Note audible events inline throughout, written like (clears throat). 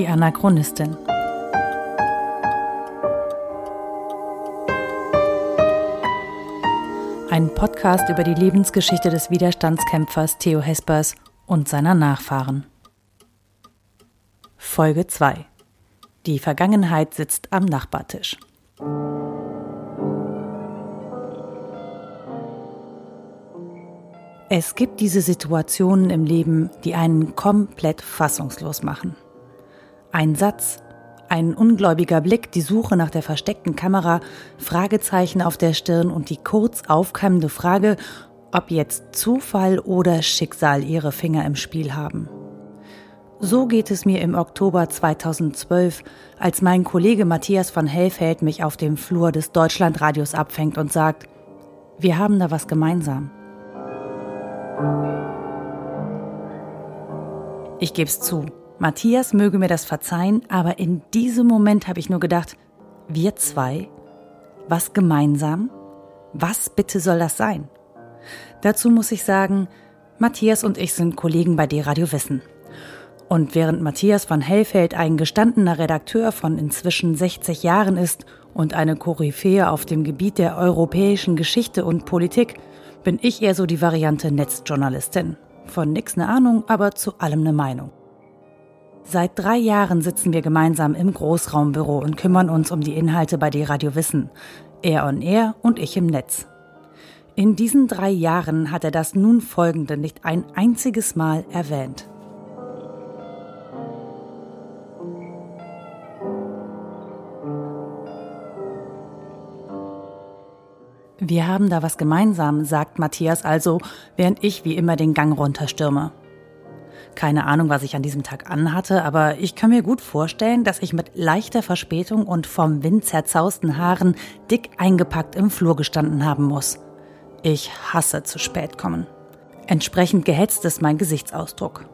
Die Anachronistin. Ein Podcast über die Lebensgeschichte des Widerstandskämpfers Theo Hespers und seiner Nachfahren. Folge 2. Die Vergangenheit sitzt am Nachbartisch. Es gibt diese Situationen im Leben, die einen komplett fassungslos machen. Ein Satz, ein ungläubiger Blick, die Suche nach der versteckten Kamera, Fragezeichen auf der Stirn und die kurz aufkeimende Frage, ob jetzt Zufall oder Schicksal ihre Finger im Spiel haben. So geht es mir im Oktober 2012, als mein Kollege Matthias von Hellfeld mich auf dem Flur des Deutschlandradios abfängt und sagt, wir haben da was gemeinsam. Ich gebe es zu. Matthias möge mir das verzeihen, aber in diesem Moment habe ich nur gedacht, wir zwei? Was gemeinsam? Was bitte soll das sein? Dazu muss ich sagen, Matthias und ich sind Kollegen bei D-Radio Wissen. Und während Matthias von Hellfeld ein gestandener Redakteur von inzwischen 60 Jahren ist und eine Koryphäe auf dem Gebiet der europäischen Geschichte und Politik, bin ich eher so die Variante Netzjournalistin. Von nix ne Ahnung, aber zu allem ne Meinung. Seit drei Jahren sitzen wir gemeinsam im Großraumbüro und kümmern uns um die Inhalte bei die Radio Wissen. Er on Air und ich im Netz. In diesen drei Jahren hat er das nun folgende nicht ein einziges Mal erwähnt. Wir haben da was gemeinsam, sagt Matthias also, während ich wie immer den Gang runterstürme. Keine Ahnung, was ich an diesem Tag anhatte, aber ich kann mir gut vorstellen, dass ich mit leichter Verspätung und vom Wind zerzausten Haaren dick eingepackt im Flur gestanden haben muss. Ich hasse zu spät kommen. Entsprechend gehetzt ist mein Gesichtsausdruck.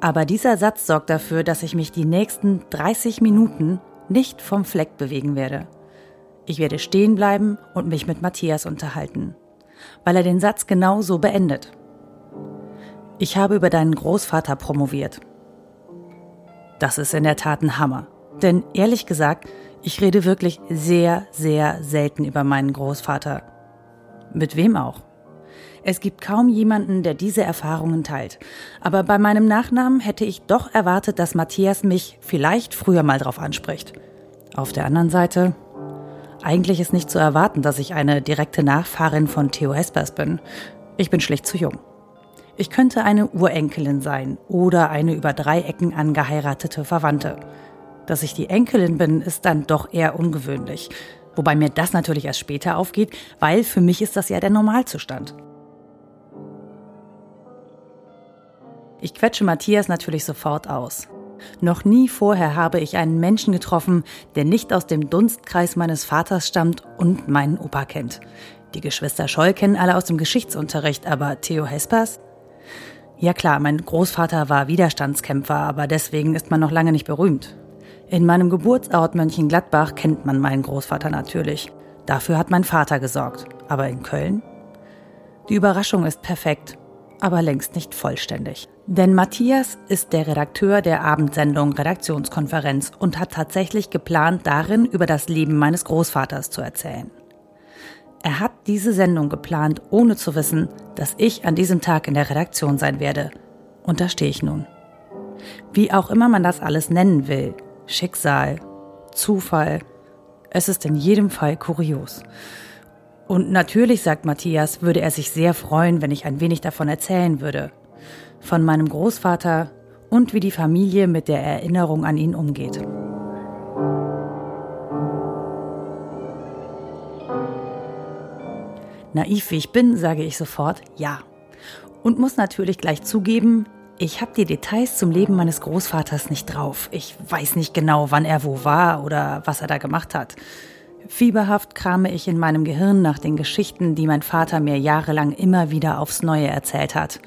Aber dieser Satz sorgt dafür, dass ich mich die nächsten 30 Minuten nicht vom Fleck bewegen werde. Ich werde stehen bleiben und mich mit Matthias unterhalten, weil er den Satz genau so beendet. Ich habe über deinen Großvater promoviert. Das ist in der Tat ein Hammer. Denn ehrlich gesagt, ich rede wirklich sehr, sehr selten über meinen Großvater. Mit wem auch? Es gibt kaum jemanden, der diese Erfahrungen teilt. Aber bei meinem Nachnamen hätte ich doch erwartet, dass Matthias mich vielleicht früher mal drauf anspricht. Auf der anderen Seite, eigentlich ist nicht zu erwarten, dass ich eine direkte Nachfahrin von Theo Hespers bin. Ich bin schlicht zu jung. Ich könnte eine Urenkelin sein oder eine über drei Ecken angeheiratete Verwandte. Dass ich die Enkelin bin, ist dann doch eher ungewöhnlich. Wobei mir das natürlich erst später aufgeht, weil für mich ist das ja der Normalzustand. Ich quetsche Matthias natürlich sofort aus. Noch nie vorher habe ich einen Menschen getroffen, der nicht aus dem Dunstkreis meines Vaters stammt und meinen Opa kennt. Die Geschwister Scholl kennen alle aus dem Geschichtsunterricht, aber Theo Hespers? Ja klar, mein Großvater war Widerstandskämpfer, aber deswegen ist man noch lange nicht berühmt. In meinem Geburtsort Mönchengladbach kennt man meinen Großvater natürlich. Dafür hat mein Vater gesorgt. Aber in Köln? Die Überraschung ist perfekt aber längst nicht vollständig. Denn Matthias ist der Redakteur der Abendsendung Redaktionskonferenz und hat tatsächlich geplant, darin über das Leben meines Großvaters zu erzählen. Er hat diese Sendung geplant, ohne zu wissen, dass ich an diesem Tag in der Redaktion sein werde. Und da stehe ich nun. Wie auch immer man das alles nennen will, Schicksal, Zufall, es ist in jedem Fall kurios. Und natürlich, sagt Matthias, würde er sich sehr freuen, wenn ich ein wenig davon erzählen würde. Von meinem Großvater und wie die Familie mit der Erinnerung an ihn umgeht. Naiv wie ich bin, sage ich sofort ja. Und muss natürlich gleich zugeben, ich habe die Details zum Leben meines Großvaters nicht drauf. Ich weiß nicht genau, wann er wo war oder was er da gemacht hat. Fieberhaft krame ich in meinem Gehirn nach den Geschichten, die mein Vater mir jahrelang immer wieder aufs Neue erzählt hat.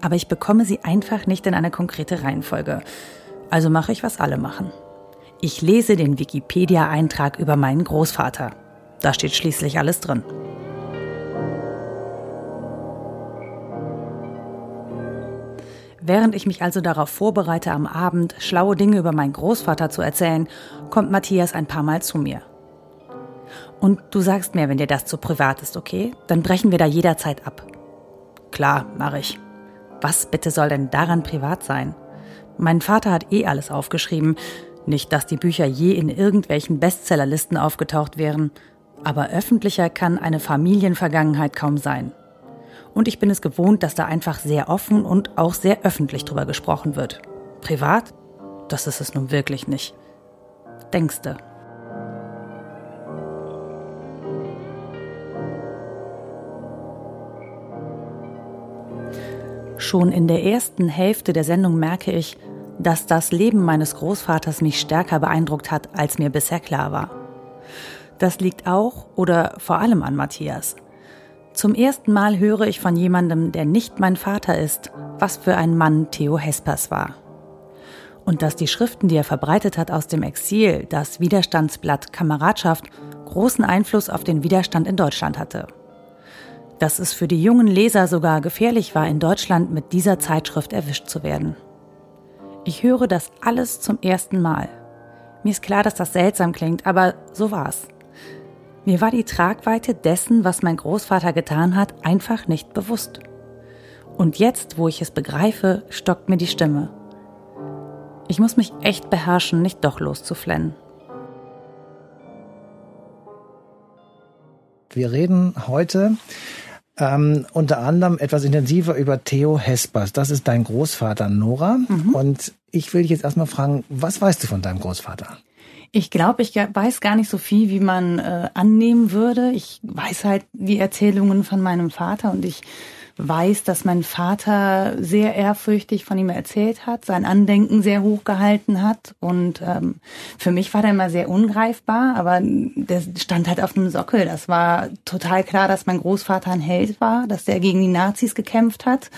Aber ich bekomme sie einfach nicht in eine konkrete Reihenfolge. Also mache ich, was alle machen. Ich lese den Wikipedia-Eintrag über meinen Großvater. Da steht schließlich alles drin. Während ich mich also darauf vorbereite, am Abend schlaue Dinge über meinen Großvater zu erzählen, kommt Matthias ein paar Mal zu mir. Und du sagst mir, wenn dir das zu privat ist, okay? Dann brechen wir da jederzeit ab. Klar, mache ich. Was bitte soll denn daran privat sein? Mein Vater hat eh alles aufgeschrieben. Nicht, dass die Bücher je in irgendwelchen Bestsellerlisten aufgetaucht wären. Aber öffentlicher kann eine Familienvergangenheit kaum sein. Und ich bin es gewohnt, dass da einfach sehr offen und auch sehr öffentlich drüber gesprochen wird. Privat? Das ist es nun wirklich nicht. Denkste. Schon in der ersten Hälfte der Sendung merke ich, dass das Leben meines Großvaters mich stärker beeindruckt hat, als mir bisher klar war. Das liegt auch oder vor allem an Matthias. Zum ersten Mal höre ich von jemandem, der nicht mein Vater ist, was für ein Mann Theo Hespers war. Und dass die Schriften, die er verbreitet hat aus dem Exil, das Widerstandsblatt Kameradschaft, großen Einfluss auf den Widerstand in Deutschland hatte. Dass es für die jungen Leser sogar gefährlich war, in Deutschland mit dieser Zeitschrift erwischt zu werden. Ich höre das alles zum ersten Mal. Mir ist klar, dass das seltsam klingt, aber so war's. Mir war die Tragweite dessen, was mein Großvater getan hat, einfach nicht bewusst. Und jetzt, wo ich es begreife, stockt mir die Stimme. Ich muss mich echt beherrschen, nicht doch loszuflennen. Wir reden heute ähm, unter anderem etwas intensiver über Theo Hespers. Das ist dein Großvater Nora. Mhm. Und ich will dich jetzt erstmal fragen, was weißt du von deinem Großvater? Ich glaube, ich weiß gar nicht so viel, wie man äh, annehmen würde. Ich weiß halt die Erzählungen von meinem Vater und ich weiß, dass mein Vater sehr ehrfürchtig von ihm erzählt hat, sein Andenken sehr hoch gehalten hat. Und ähm, für mich war der immer sehr ungreifbar, aber der stand halt auf einem Sockel. Das war total klar, dass mein Großvater ein Held war, dass der gegen die Nazis gekämpft hat,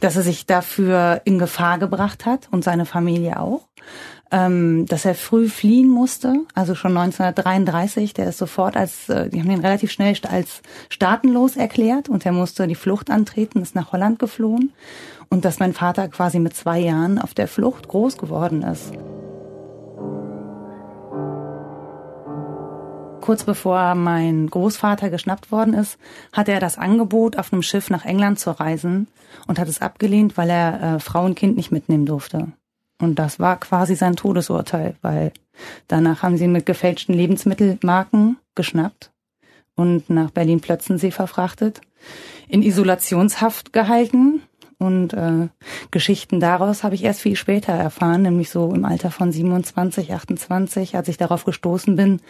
dass er sich dafür in Gefahr gebracht hat und seine Familie auch ähm, dass er früh fliehen musste, also schon 1933. Der ist sofort als, äh, die haben ihn relativ schnell als staatenlos erklärt und er musste die Flucht antreten, ist nach Holland geflohen und dass mein Vater quasi mit zwei Jahren auf der Flucht groß geworden ist. Kurz bevor mein Großvater geschnappt worden ist, hatte er das Angebot, auf einem Schiff nach England zu reisen und hat es abgelehnt, weil er äh, Frau und Kind nicht mitnehmen durfte. Und das war quasi sein Todesurteil, weil danach haben sie mit gefälschten Lebensmittelmarken geschnappt und nach Berlin-Plötzensee verfrachtet, in Isolationshaft gehalten. Und äh, Geschichten daraus habe ich erst viel später erfahren, nämlich so im Alter von 27, 28, als ich darauf gestoßen bin,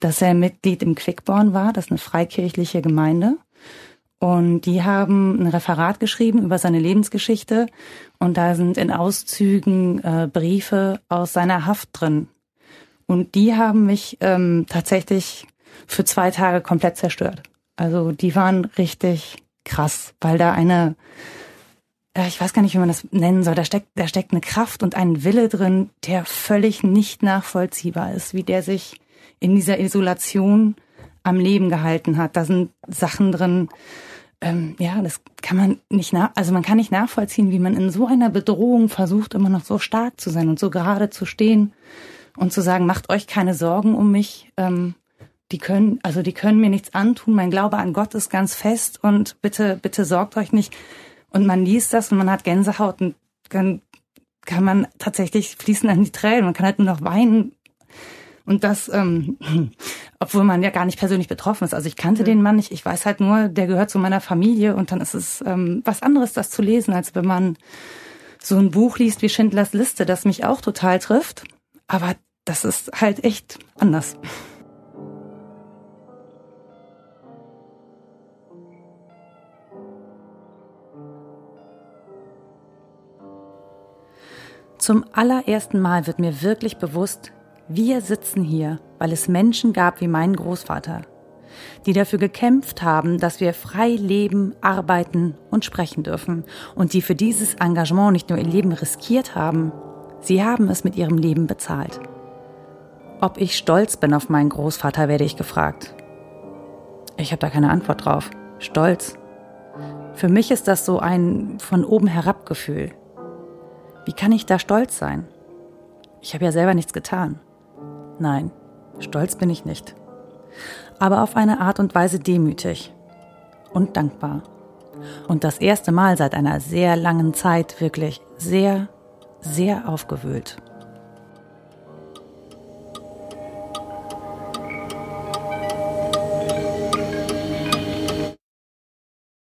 dass er Mitglied im Quickborn war, das ist eine freikirchliche Gemeinde. Und die haben ein Referat geschrieben über seine Lebensgeschichte. Und da sind in Auszügen äh, Briefe aus seiner Haft drin. Und die haben mich ähm, tatsächlich für zwei Tage komplett zerstört. Also die waren richtig krass, weil da eine, äh, ich weiß gar nicht, wie man das nennen soll, da steckt, da steckt eine Kraft und ein Wille drin, der völlig nicht nachvollziehbar ist, wie der sich in dieser Isolation am Leben gehalten hat. Da sind Sachen drin, ähm, ja, das kann man nicht nach, also man kann nicht nachvollziehen, wie man in so einer Bedrohung versucht, immer noch so stark zu sein und so gerade zu stehen und zu sagen, macht euch keine Sorgen um mich. Ähm, die können, also die können mir nichts antun. Mein Glaube an Gott ist ganz fest und bitte, bitte sorgt euch nicht. Und man liest das und man hat Gänsehaut und dann kann man tatsächlich fließen an die Tränen. Man kann halt nur noch weinen, und das, ähm, (clears throat) obwohl man ja gar nicht persönlich betroffen ist. Also ich kannte mhm. den Mann nicht. Ich weiß halt nur, der gehört zu meiner Familie. Und dann ist es ähm, was anderes, das zu lesen, als wenn man so ein Buch liest wie Schindlers Liste, das mich auch total trifft. Aber das ist halt echt anders. Zum allerersten Mal wird mir wirklich bewusst, wir sitzen hier, weil es Menschen gab wie meinen Großvater, die dafür gekämpft haben, dass wir frei leben, arbeiten und sprechen dürfen und die für dieses Engagement nicht nur ihr Leben riskiert haben, sie haben es mit ihrem Leben bezahlt. Ob ich stolz bin auf meinen Großvater, werde ich gefragt. Ich habe da keine Antwort drauf. Stolz. Für mich ist das so ein von oben herab Gefühl. Wie kann ich da stolz sein? Ich habe ja selber nichts getan. Nein, stolz bin ich nicht. Aber auf eine Art und Weise demütig und dankbar. Und das erste Mal seit einer sehr langen Zeit wirklich sehr, sehr aufgewühlt.